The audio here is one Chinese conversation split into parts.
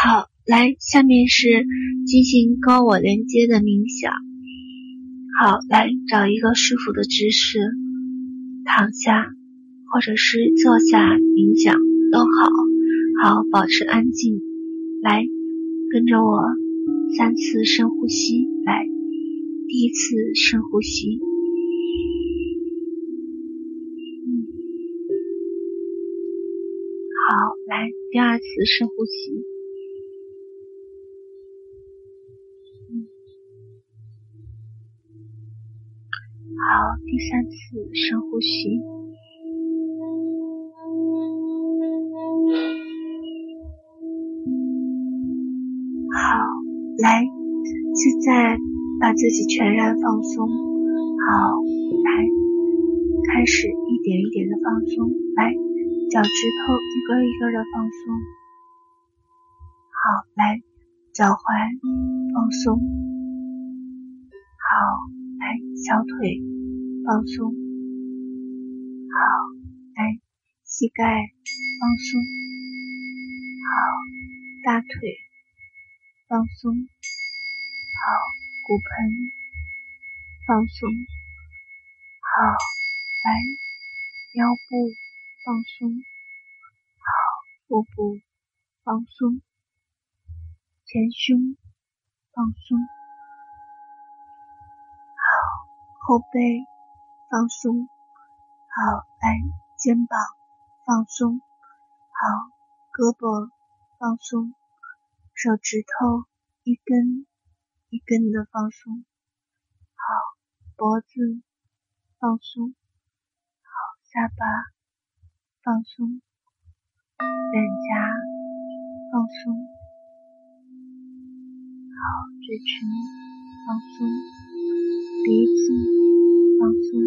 好，来，下面是进行高我连接的冥想。好，来找一个舒服的姿势，躺下，或者是坐下冥想都好。好，保持安静。来，跟着我三次深呼吸。来，第一次深呼吸。好，来，第二次深呼吸。好，第三次深呼吸。好，来，现在把自己全然放松。好，来，开始一点一点的放松。来。脚趾头一个一个的放松，好，来，脚踝放松，好，来，小腿放松，好，来，膝盖放松，好，大腿放松，好，骨盆放松，好，来，腰部。放松，好，腹部放松，前胸放松，好，后背放松，好，来，肩膀放松，好，胳膊放松，手指头一根一根的放松，好，脖子放松，好，下巴。放松，脸颊放松，好，嘴唇放松，鼻子放松，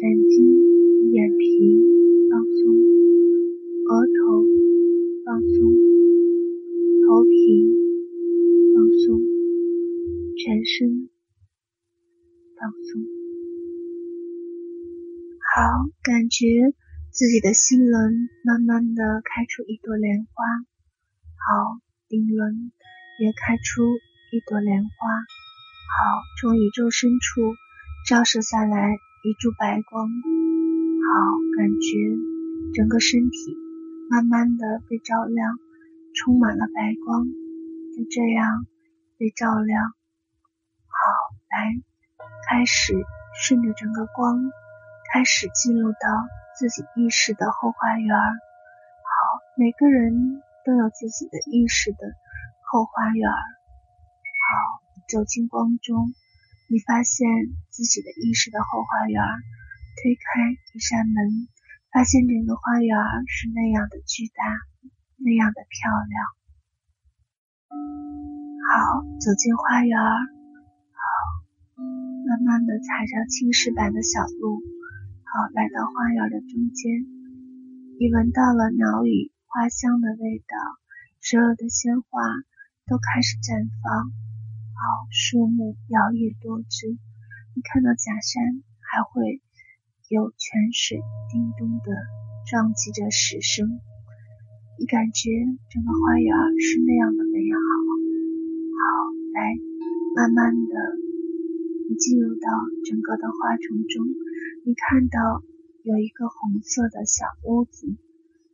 眼睛、眼皮放松，额头放松，头皮放松，全身放松，好，感觉。自己的心轮慢慢的开出一朵莲花，好，顶轮也开出一朵莲花，好，从宇宙深处照射下来一柱白光，好，感觉整个身体慢慢的被照亮，充满了白光，就这样被照亮，好，来，开始顺着整个光，开始进入到。自己意识的后花园，好，每个人都有自己的意识的后花园，好，走进光中，你发现自己的意识的后花园，推开一扇门，发现整个花园是那样的巨大，那样的漂亮，好，走进花园，好，慢慢的踩着青石板的小路。好，来到花园的中间，你闻到了鸟语花香的味道，所有的鲜花都开始绽放。好，树木摇曳多姿，你看到假山还会有泉水叮咚的撞击着石声，你感觉整个花园是那样的美好。好，来，慢慢的，你进入到整个的花丛中。你看到有一个红色的小屋子，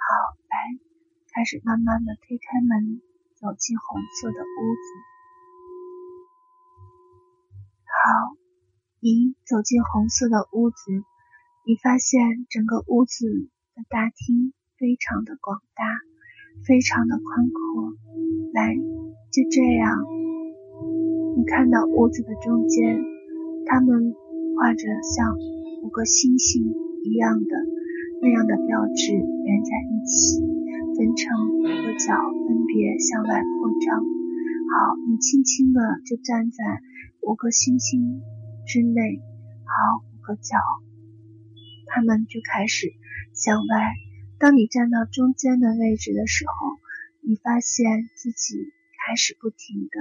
好，来，开始慢慢的推开门，走进红色的屋子。好，你走进红色的屋子，你发现整个屋子的大厅非常的广大，非常的宽阔。来，就这样，你看到屋子的中间，他们画着像。五个星星一样的那样的标志连在一起，分成五个角，分别向外扩张。好，你轻轻的就站在五个星星之内。好，五个角，他们就开始向外。当你站到中间的位置的时候，你发现自己开始不停的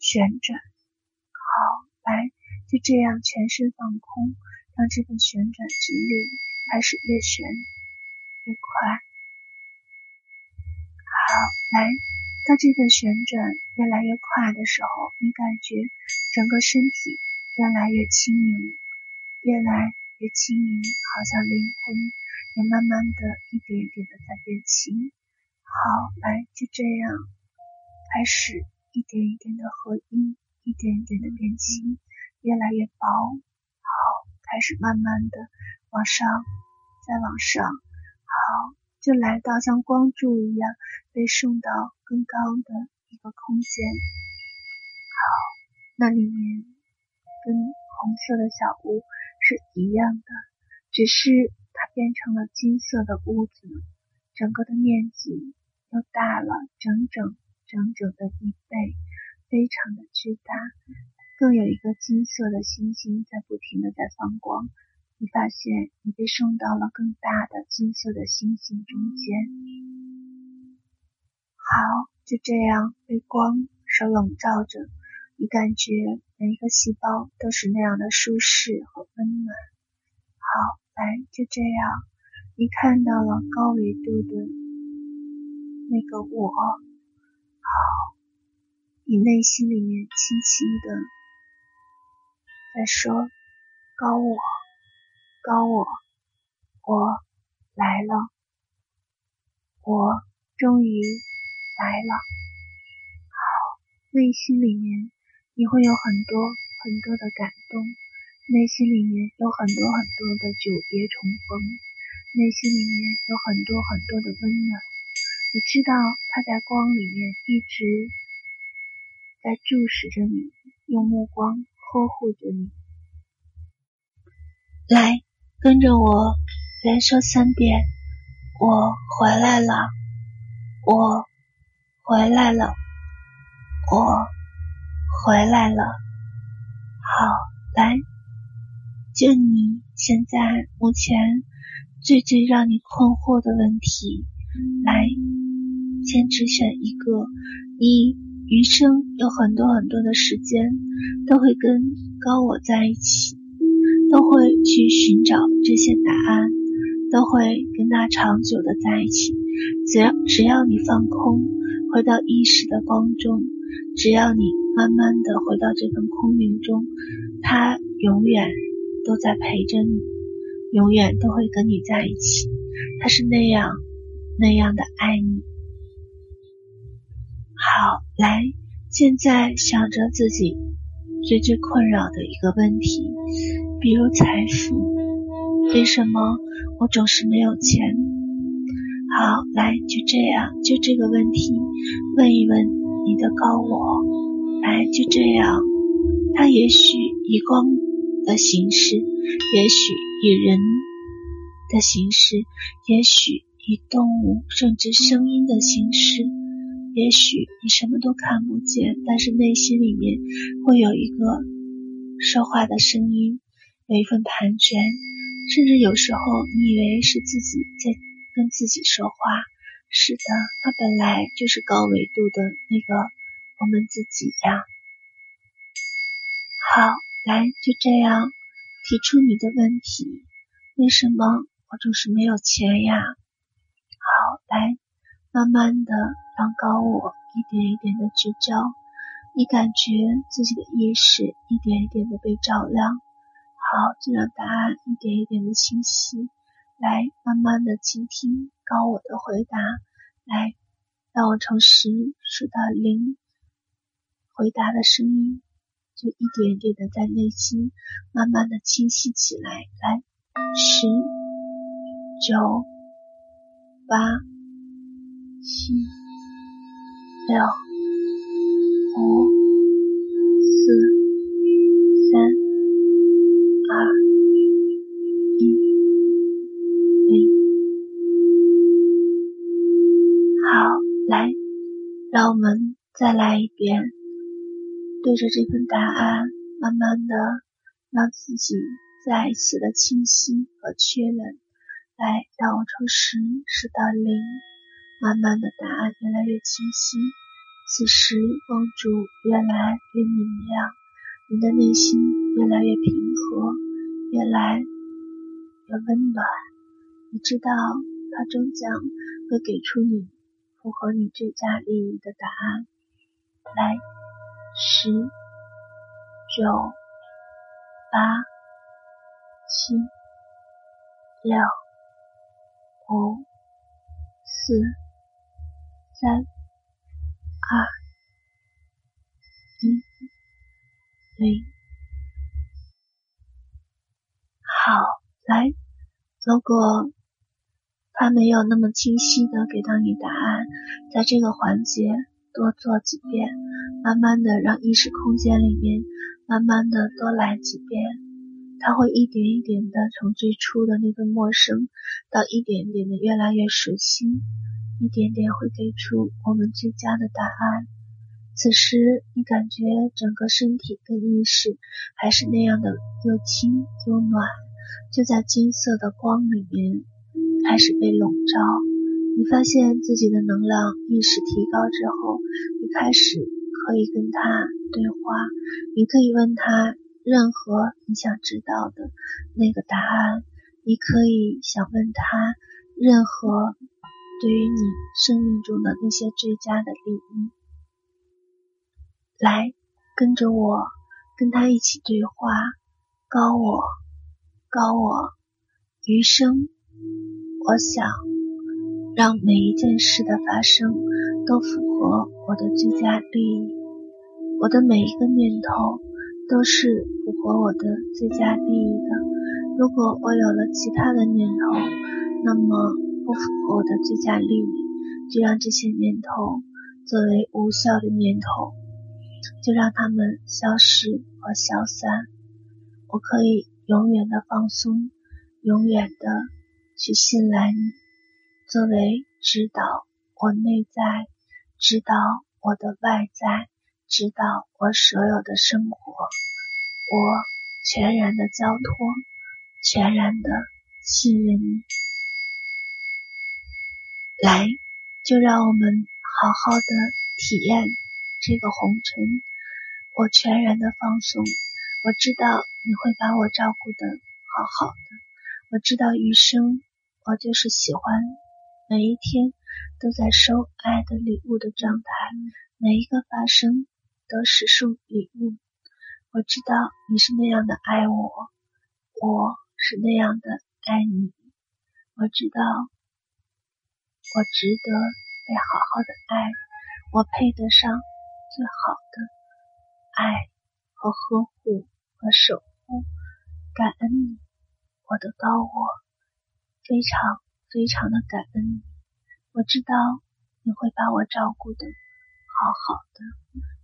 旋转。好，来，就这样全身放空。让这个旋转之力开始越旋越快。好，来，当这个旋转越来越快的时候，你感觉整个身体越来越轻盈，越来越轻盈，好像灵魂也慢慢的一点一点的在变轻。好，来，就这样开始一点一点的合一，一点一点的变轻，越来越薄。好，开始慢慢的往上，再往上。就来到像光柱一样被送到更高的一个空间。好，那里面跟红色的小屋是一样的，只是它变成了金色的屋子，整个的面积又大了整整整整的一倍，非常的巨大，更有一个金色的星星在不停的在放光。你发现你被送到了更大的金色的星星中间，好，就这样被光所笼罩着，你感觉每一个细胞都是那样的舒适和温暖。好，来，就这样，你看到了高维度的那个我。好，你内心里面轻轻的在说高我。高我，我来了，我终于来了。好，内心里面你会有很多很多的感动，内心里面有很多很多的久别重逢，内心里面有很多很多的温暖。你知道他在光里面一直在注视着你，用目光呵护着你。来。跟着我，连说三遍。我回来了，我回来了，我回来了。好，来，就你现在目前最最让你困惑的问题，来，先只选一个。你余生有很多很多的时间都会跟高我在一起。都会去寻找这些答案，都会跟他长久的在一起。只要只要你放空，回到意识的光中，只要你慢慢的回到这份空明中，他永远都在陪着你，永远都会跟你在一起。他是那样那样的爱你。好，来，现在想着自己最最困扰的一个问题。比如财富，为什么我总是没有钱？好，来，就这样，就这个问题，问一问你的高我。来，就这样，他也许以光的形式，也许以人的形式，也许以动物甚至声音的形式，也许你什么都看不见，但是内心里面会有一个说话的声音。有一份盘旋，甚至有时候你以为是自己在跟自己说话。是的，它本来就是高维度的那个我们自己呀。好，来，就这样提出你的问题。为什么我总是没有钱呀？好，来，慢慢的让高我一点一点的聚焦，你感觉自己的意识一点一点的被照亮。好，就让答案一点一点的清晰，来慢慢的倾听高我的回答，来让我从十数到零，回答的声音就一点一点的在内心慢慢的清晰起来，来十、九、八、七、六、五、四、三。二一零，好，来，让我们再来一遍，对着这份答案，慢慢的让自己再一次的清晰和确认。来，让我从十数到零，慢慢的答案越来越清晰。此时光柱越来越明亮，你的内心。越来越平和，越来越温暖。你知道，它终将会给出你符合你最佳利益的答案。来，十、九、八、七、六、五、四、三、二、一、零。好，来，如果他没有那么清晰的给到你答案，在这个环节多做几遍，慢慢的让意识空间里面慢慢的多来几遍，他会一点一点的从最初的那个陌生，到一点点的越来越熟悉，一点点会给出我们最佳的答案。此时你感觉整个身体跟意识还是那样的又轻又暖。就在金色的光里面开始被笼罩，你发现自己的能量意识提高之后，你开始可以跟他对话，你可以问他任何你想知道的那个答案，你可以想问他任何对于你生命中的那些最佳的利益。来，跟着我，跟他一起对话，高我。高我，余生，我想让每一件事的发生都符合我的最佳利益。我的每一个念头都是符合我的最佳利益的。如果我有了其他的念头，那么不符合我的最佳利益，就让这些念头作为无效的念头，就让它们消失和消散。我可以。永远的放松，永远的去信赖你，作为指导我内在、指导我的外在、指导我所有的生活，我全然的交托，全然的信任你。来，就让我们好好的体验这个红尘，我全然的放松。我知道你会把我照顾的好好的，我知道余生我就是喜欢每一天都在收爱的礼物的状态，每一个发生都是送礼物。我知道你是那样的爱我，我是那样的爱你。我知道我值得被好好的爱，我配得上最好的爱和呵护。和守护，感恩你，我的高我，非常非常的感恩你。我知道你会把我照顾的好好的，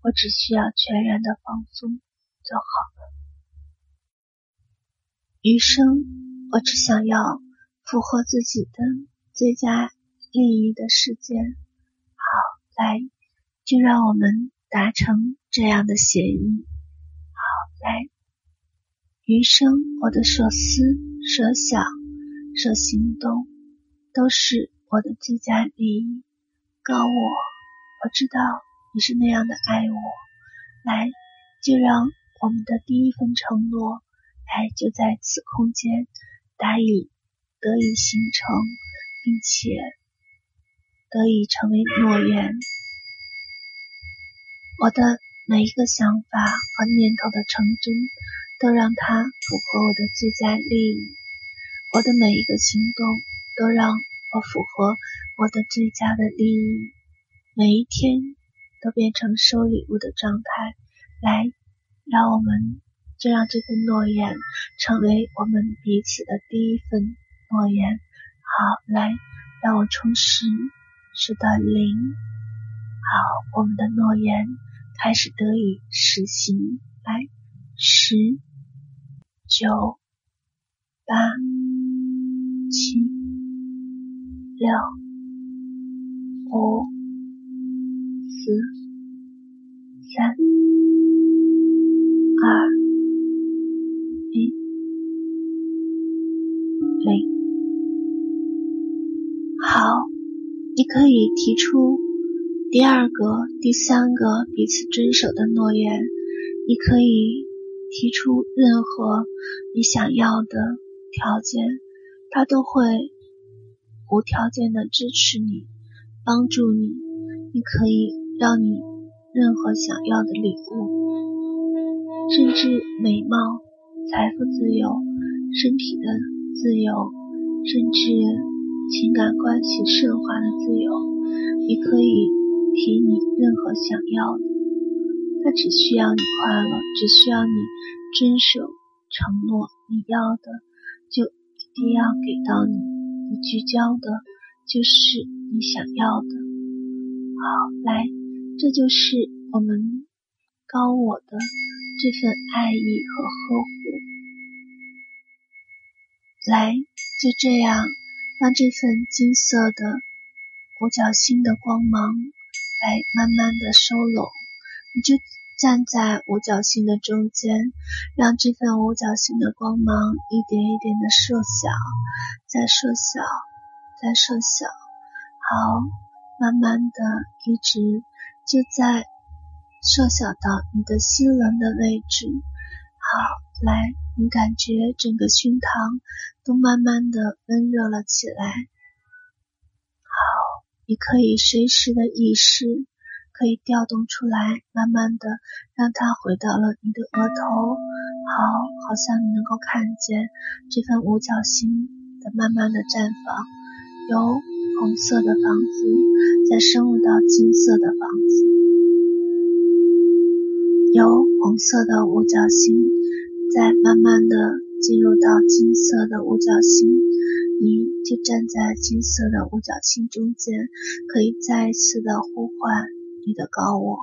我只需要全然的放松就好了。余生，我只想要符合自己的最佳利益的世界。好，来，就让我们达成这样的协议。好，来。余生，我的所思、所想、所行动，都是我的最佳利益。高我，我知道你是那样的爱我。来，就让我们的第一份承诺，来就在此空间，得以得以形成，并且得以成为诺言。我的每一个想法和念头的成真。都让它符合我的最佳利益，我的每一个行动都让我符合我的最佳的利益，每一天都变成收礼物的状态。来，让我们就让这份诺言成为我们彼此的第一份诺言。好，来，让我充实数到零。好，我们的诺言开始得以实行。来，十。九、八、七、六、五、四、三、二、一、零。好，你可以提出第二个、第三个彼此遵守的诺言，你可以。提出任何你想要的条件，他都会无条件的支持你，帮助你，你可以让你任何想要的礼物，甚至美貌、财富自由、身体的自由，甚至情感关系顺滑的自由，你可以提你任何想要的。他只需要你快乐，只需要你遵守承诺，你要的就一定要给到你，你聚焦的就是你想要的。好，来，这就是我们高我的这份爱意和呵护。来，就这样，让这份金色的五角星的光芒来慢慢的收拢，你就。站在五角星的中间，让这份五角星的光芒一点一点的缩小，再缩小，再缩小。好，慢慢的，一直就在缩小到你的心轮的位置。好，来，你感觉整个胸膛都慢慢的温热了起来。好，你可以随时的意识。可以调动出来，慢慢的让它回到了你的额头，好，好像你能够看见这份五角星的慢慢的绽放，由红色的房子再深入到金色的房子，由红色的五角星再慢慢的进入到金色的五角星，你就站在金色的五角星中间，可以再一次的呼唤。你的高我，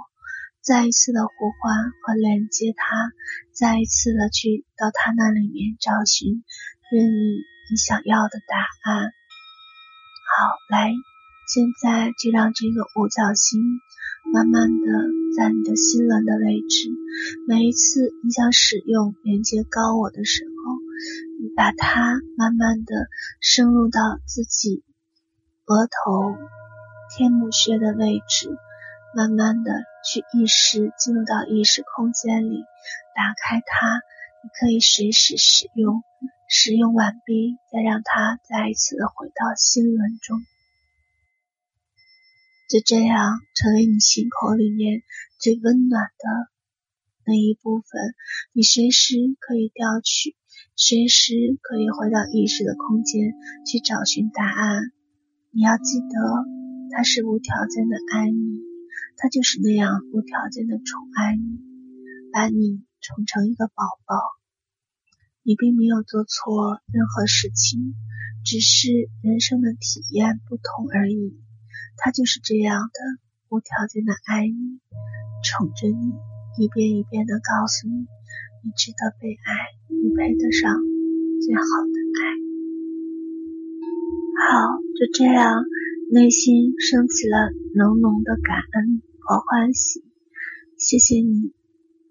再一次的呼唤和连接他，再一次的去到他那里面找寻任意你想要的答案。好，来，现在就让这个五角星慢慢的在你的心轮的位置。每一次你想使用连接高我的时候，你把它慢慢的深入到自己额头天目穴的位置。慢慢的去意识进入到意识空间里，打开它，你可以随时使用，使用完毕，再让它再一次回到心轮中，就这样成为你心口里面最温暖的那一部分。你随时可以调取，随时可以回到意识的空间去找寻答案。你要记得，他是无条件的爱你。他就是那样无条件的宠爱你，把你宠成一个宝宝。你并没有做错任何事情，只是人生的体验不同而已。他就是这样的无条件的爱你，宠着你，一遍一遍的告诉你，你值得被爱，你配得上最好的爱。好，就这样。内心升起了浓浓的感恩和欢喜，谢谢你，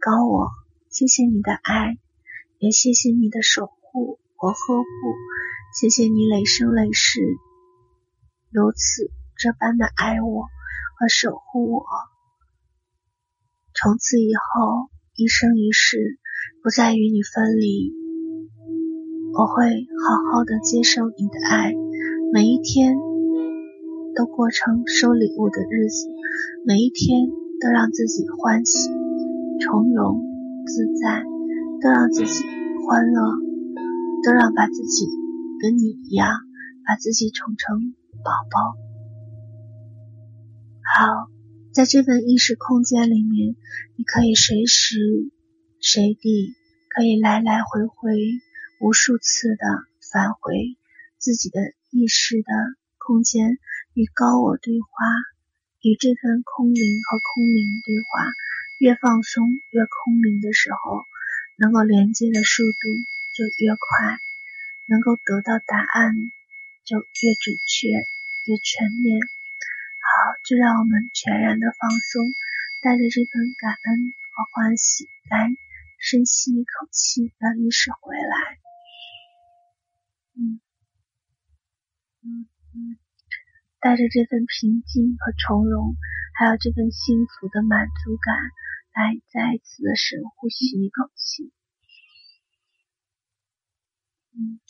高我，谢谢你的爱，也谢谢你的守护和呵护，谢谢你累生累世如此这般的爱我和守护我。从此以后，一生一世不再与你分离，我会好好的接受你的爱，每一天。都过成收礼物的日子，每一天都让自己欢喜、从容、自在，都让自己欢乐，都让把自己跟你一样，把自己宠成宝宝。好，在这份意识空间里面，你可以随时随地，可以来来回回无数次的返回自己的意识的空间。与高我对话，与这份空灵和空灵对话，越放松越空灵的时候，能够连接的速度就越快，能够得到答案就越准确、越全面。就让我们全然的放松，带着这份感恩和欢喜，来深吸一口气，让意识回来。嗯，嗯，嗯。带着这份平静和从容，还有这份幸福的满足感，来再一次的深呼吸一口气。嗯。